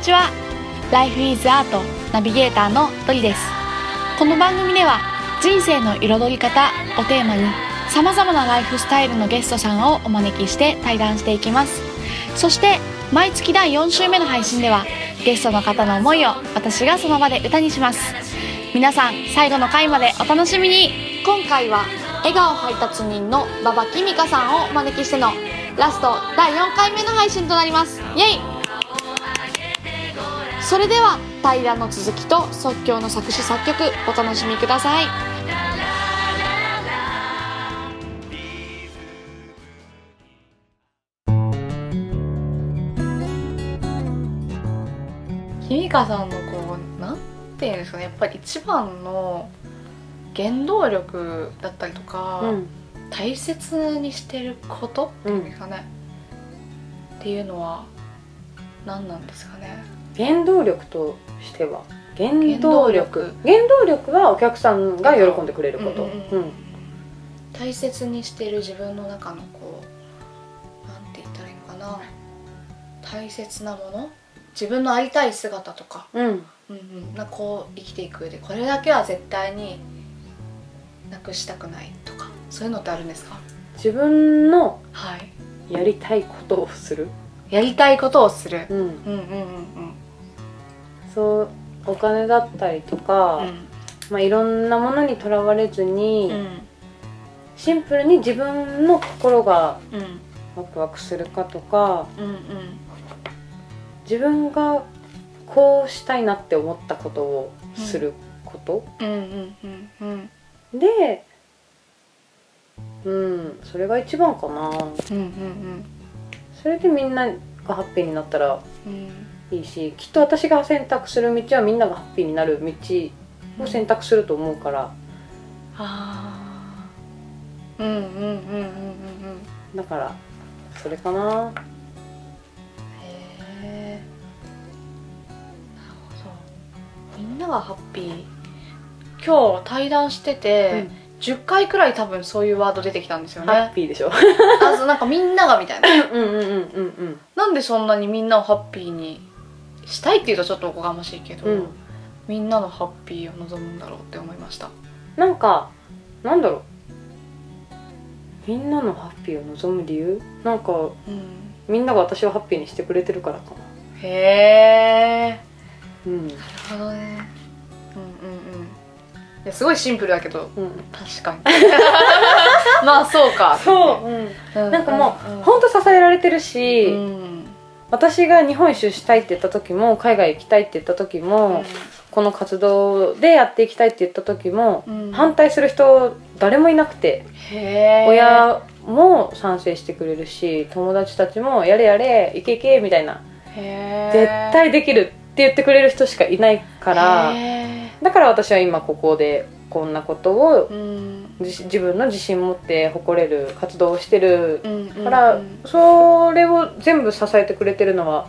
ちは。Life is Art ナビゲーターのドリです。この番組では人生の彩り方をテーマにさまざまなライフスタイルのゲストさんをお招きして対談していきます。そして毎月第4週目の配信ではゲストの方の思いを私がその場で歌にします。皆さん最後の回までお楽しみに。今回は笑顔配達人の馬場きみかさんをお招きしてのラスト第4回目の配信となります。イエイ！それでは対談の続きと即興の作詞作曲お楽しみください。きみかさんのこうなんていうんですかねやっぱり一番の原動力だったりとか、うん。大切にしてることっていうんうんですかね、っていうのは何なんですかね原動力としては原原動動力。力原動力はお客さんが喜んでくれること、うんうんうん大切にしてる自分の中のこうなんて言ったらいいのかな。大切なもの。自分のありたい姿とか、うん。うんうん。うん、なこう生きていく上でこれだけは絶対になくしたくないとか。そういうのってあるんですか？自分のはい。やりたいことをする、やりたいことをする。うん、うんうんうんそうお金だったりとか、うん。まあ、いろんなものにとらわれずに、うんシンプルに自分の心がうん。ワクワクするかとかうんうん。自分がこうしたいなって思ったことをすること、うんうんうんうん。でうんそれが一番かな。うんうん。それでみんながハッピーになったらうんいいしきっと私が選択する道はみんながハッピーになる道を選択すると思うから。ああうんうんうんうんうんうん。だからそれかな。へえなるほど。みんながハッピー。今日対談してて、10回くらい多分そういうワード出てきたんですよハッねピーでしょ。あそうなんかみんながみたいな。うんうんうんうんうん。なんでそんなにみんなをハッピーにしたいっていうとちょっとおこがましいけど、うん。みんなのハッピーを望むんだろうって思いました。なんかなんだろう。みんなのハッピーを望む理由？なんかうん。みんなが私をハッピーにしてくれてるからかな。へえうん。なるほどね。うんうんうん。いやすごいシンプルだけどうん。確かに。まあそうか。そう、うん、うなんかもう、ん。ほんと支えられてるし、うん私が日本一周したいって言った時も海外行きたいって言った時も、この活動でやっていきたいって言った時も、うん。反対する人誰もいなくて、親も賛成してくれるし友達たちも「やれやれいけいけ」みたいな。へ「絶対できる」って言ってくれる人しかいないからへだから私は今ここでこんなことをーうん。自自分の自信持って誇れる活動をしてるうんうんから、うん。それを全部支えてくれてるのは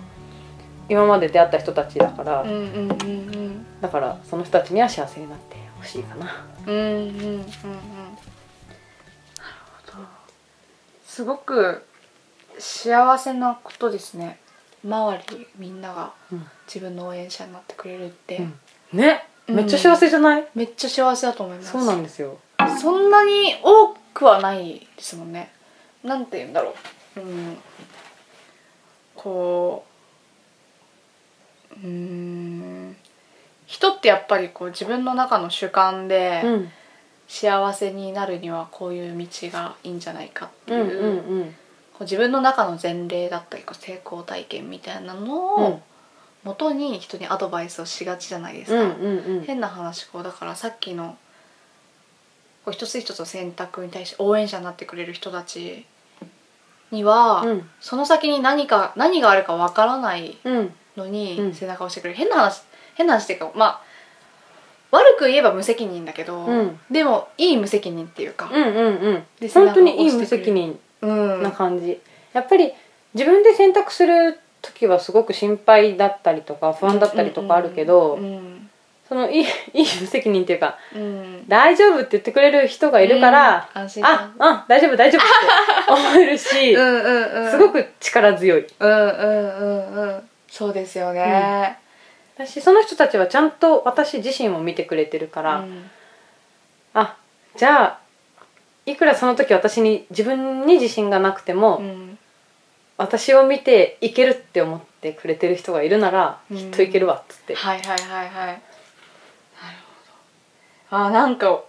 今まで出会った人たちだから、うんうんうんだからその人たちには幸せになってほしいかな。うんうんうんうん。うんなるほど。すごく幸せなことですね。周りみんながうん。自分の応援者になってくれるって、うん。ね。うんめっちゃ幸せじゃない、めっちゃ幸せだと思います。そうなんですよ。そんなに多くはないですもんね。なんて言うんだろう。うん。こううん。人ってやっぱりこう自分の中の主観でうん。幸せになるにはこういう道がいいんじゃないかっていう,、こう自分の中の前例だったりこう成功体験みたいなのうん。を元に人にアドバイスをしがちじゃないですか。うんうんうん。変な話こうだからさっきのこう一つ一つの選択に対して応援者になってくれる人たちには、うん。その先に何か何があるかわからないうんのにうん。背中を押してくれる、変な話変な話っていうかまあ悪く言えば無責任だけど、うん。でもいい無責任っていうか、うんうんうん。で本当にいい無責任うんな感じ、やっぱり自分で選択する時はすごく心配だったりとか不安だったりとかあるけど、うんそのいい いい無責任っていうかうん。大丈夫って言ってくれる人がいるから、うんああ大丈夫大丈夫って思えるし、うんうんうん。すごく力強い、うんうんうんうん。そうですよね、私その人たちはちゃんと私自身を見てくれてるから、うん。あじゃあいくらその時私に自分に自信がなくても、うん私を見ていけるって思ってくれてる人がいるなら、うん。きっといけるわっつって、はいはいはいはい。なるほど。あなんか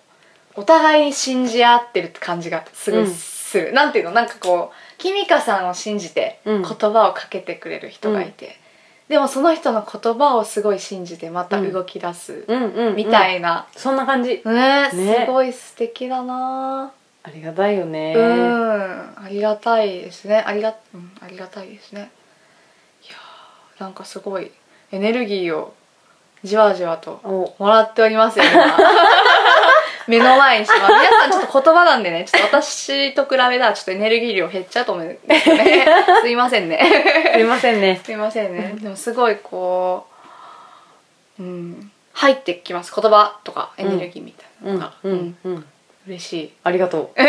お互いに信じ合ってるって感じがすごいする、なんていうの？なんかこうキミカさんを信じてうん。言葉をかけてくれる人がいて、でもその人の言葉をすごい信じてまた動き出すうんうんうんみたいな、そんな感じ。ねね。すごい素敵だなありがたいよね。うんありがたいですね。ありが,、うん、ありがたいですね。いやーなんかすごいエネルギーをじわじわとお。もらっておりますよ今。目の前にします。皆さんちょっと言葉なんでね。ちょっと私と比べたらちょっとエネルギー量減っちゃうと思うんですよね。すいませんね。すいませんね。すいませんね。でもすごいこううん入ってきます。言葉とかエネルギーみたいなうんのが、うんうん嬉しい。ありがと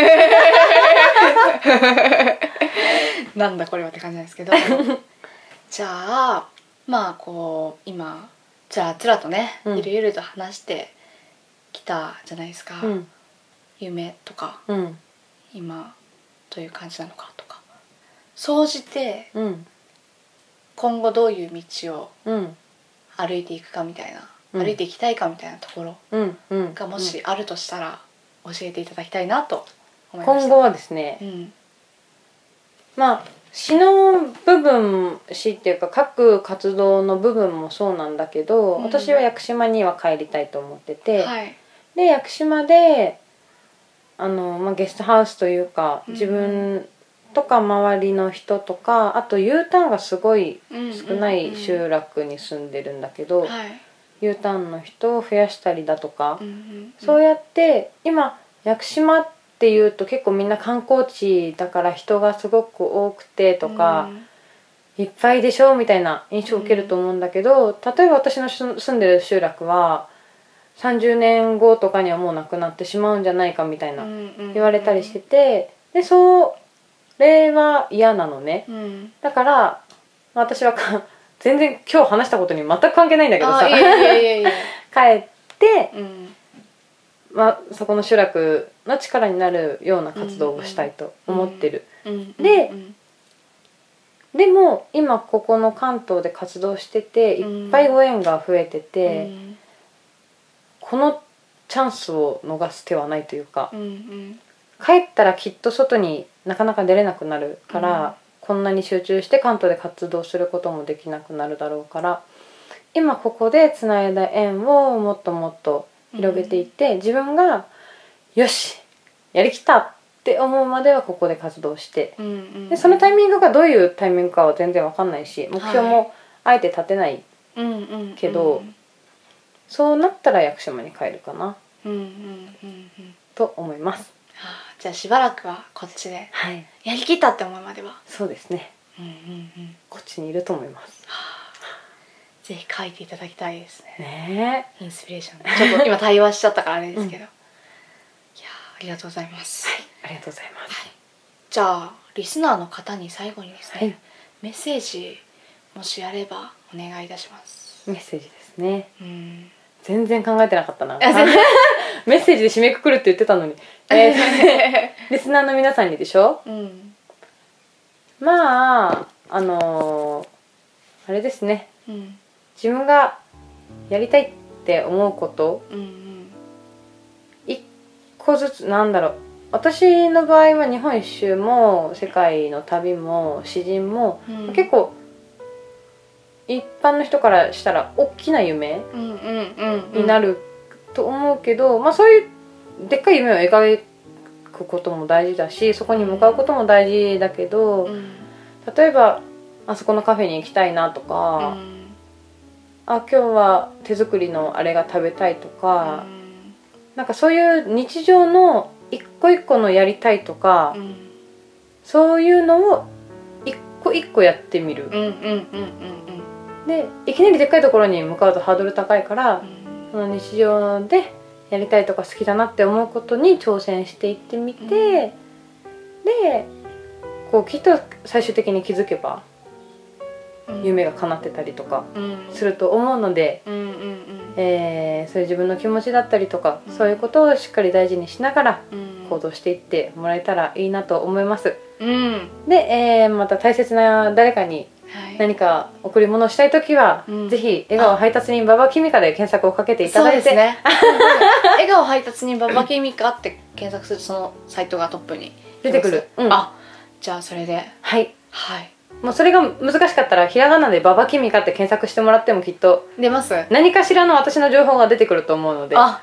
なんだこれはって感じなんですけど。じゃあまあこう今つらつらとね、うん。ゆるゆると話してきたじゃないですか、ううん。夢とかうん。今どういう感じなのかとか。総じてうん。今後どういう道をうん。歩いていくかみたいな、うん。歩いていきたいかみたいなところがもしあるとしたら教えていただきたいなと思いました今後はですねうん。まあ詩の部分詩っていうか各活動の部分もそうなんだけど、うん。私は屋久島には帰りたいと思ってて、はい。で屋久島であの、まあ、ゲストハウスというかうん自分とか周りの人とかあと U ターンがすごい少ない集落に住んでるんだけど、はい U ターンの人を増やしたりだとか、うんうんそうやって今屋久島っていうと結構みんな観光地だから人がすごく多くてとか、いっぱいでしょみたいな印象を受けると思うんだけど、例えば私の住住んでる集落は30年後とかにはもうなくなってしまうんじゃないかみたいな言言われたりしててでそれは嫌なのね。うん。だから私はか全然今日話したことに全く関係ないんだけどさ。帰って、うん。まあ、そこの集落の力になるような活動をしたいと思ってる、うんでうんでも今ここの関東で活動してていっぱいご縁が増えてて、うん。このチャンスを逃す手はないというか。うんうん。帰ったらきっと外になかなか出れなくなるから、うんこんなに集中して関東で活動することもできなくなるだろうから今ここでつないだ縁をもっともっと広げていって、自分がよしやりきったって思うまではここで活動してうんうんでそのタイミングがどういうタイミングかは全然わかんないし目標もあえて立てない、うんうんけどそうなったら屋久島に帰るかな。うんうんうんうん。と思います。はあじゃあしばらくはこっちではい。やりきったって思うまでは。そうですね。うんうんうん。こっちにいると思います。ぜひ書いていただきたいですね。ね。インスピレーション。でちょっと今対話しちゃったからあれですけど、いやーありがとうございます、ありがとうございます。じゃあリスナーの方に最後にですね、はい。メッセージもしあればお願いいたします。メッセージですね。うん。全然考えてなかったな メッセージで締めくくるって言ってたのに。えー リスナーの皆さんにでしょ？うん。まああのーあれですね。うん自分がやりたいって思うこと。うんうん一個ずつなんだろう。私の場合は日本一周も世界の旅も詩人も、うん。結構一般の人からしたら大きな夢うんうんうんうん。になると思うけど、まあそういうでっかい夢を描くことも大事だしそこに向かうことも大事だけど、うん。例えばあそこのカフェに行きたいなとか、あ今日は手作りのあれが食べたいとか、なんかそういう日常の一個一個のやりたいとか、うん。そういうのを一個一個やってみる、うんうんうんうん。でいきなりでっかいところに向かうとハードル高いから、うんその日常でやりたいとか好きだなって思うことに挑戦していってみて、うんでこうきっと最終的に気づけばうん。夢が叶ってたりとかうん。すると思うので、えーそういう自分の気持ちだったりとか、うん。そういうことをしっかり大事にしながらうん。行動していってもらえたらいいなと思います。うん。で、えーまた大切な誰かにはい何か贈り物をしたい時は、うん。ぜひ笑顔配達人ババキミカで検索をかけていただいて、ですね。笑顔配達人ババキミカって検索するとそのサイトがトップに出てくる、うん。あじゃあそれで。はい。はい。もうそれが難しかったらひらがなでババキミカって検索してもらってもきっと出ます。何かしらの私の情報が出てくると思うので。あ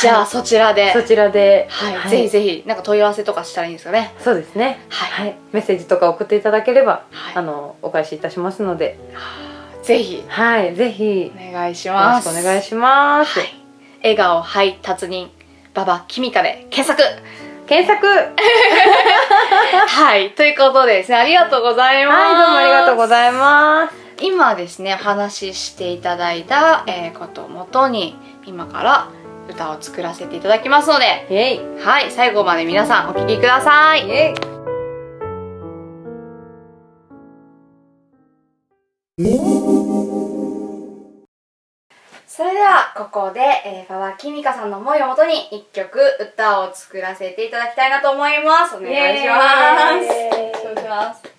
じゃあはいそちらで。そちらで、はい、ぜひぜひなんか問い合わせとかしたらいいんですかね。そうですね。はい。メッセージとか送っていただければ、はい。あのお返しいたしますので。ぜひ。はい。ぜひ。よお願いしろます。しくお願いします、はい、笑顔配達人ババキミカで検索。検索。はい。はいということでですねありがとうございます。どうもありがとうございます。今ですねお話ししていただいた、えーことをもとに今から歌を作らせていただきますのではい最後まで皆さんお聴きください。それではここで、えー、馬場きみかさんの思いをもとに一曲歌を作らせていただきたいなと思います。お願いします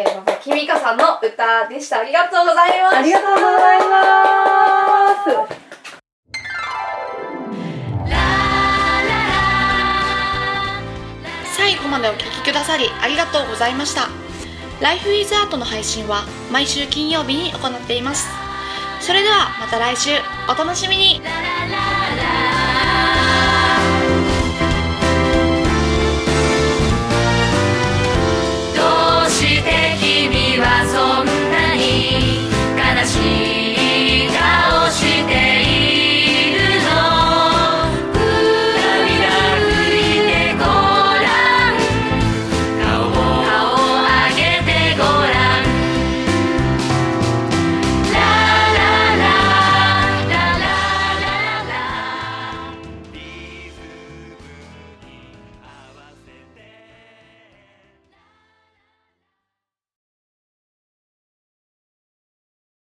えー、またきみかさんの歌でした。ありがとうございます。ありがとうございます。最後までお聴きくださりありがとうございました。Life is Art の配信は毎週金曜日に行っています。それではまた来週。お楽しみに。ララララ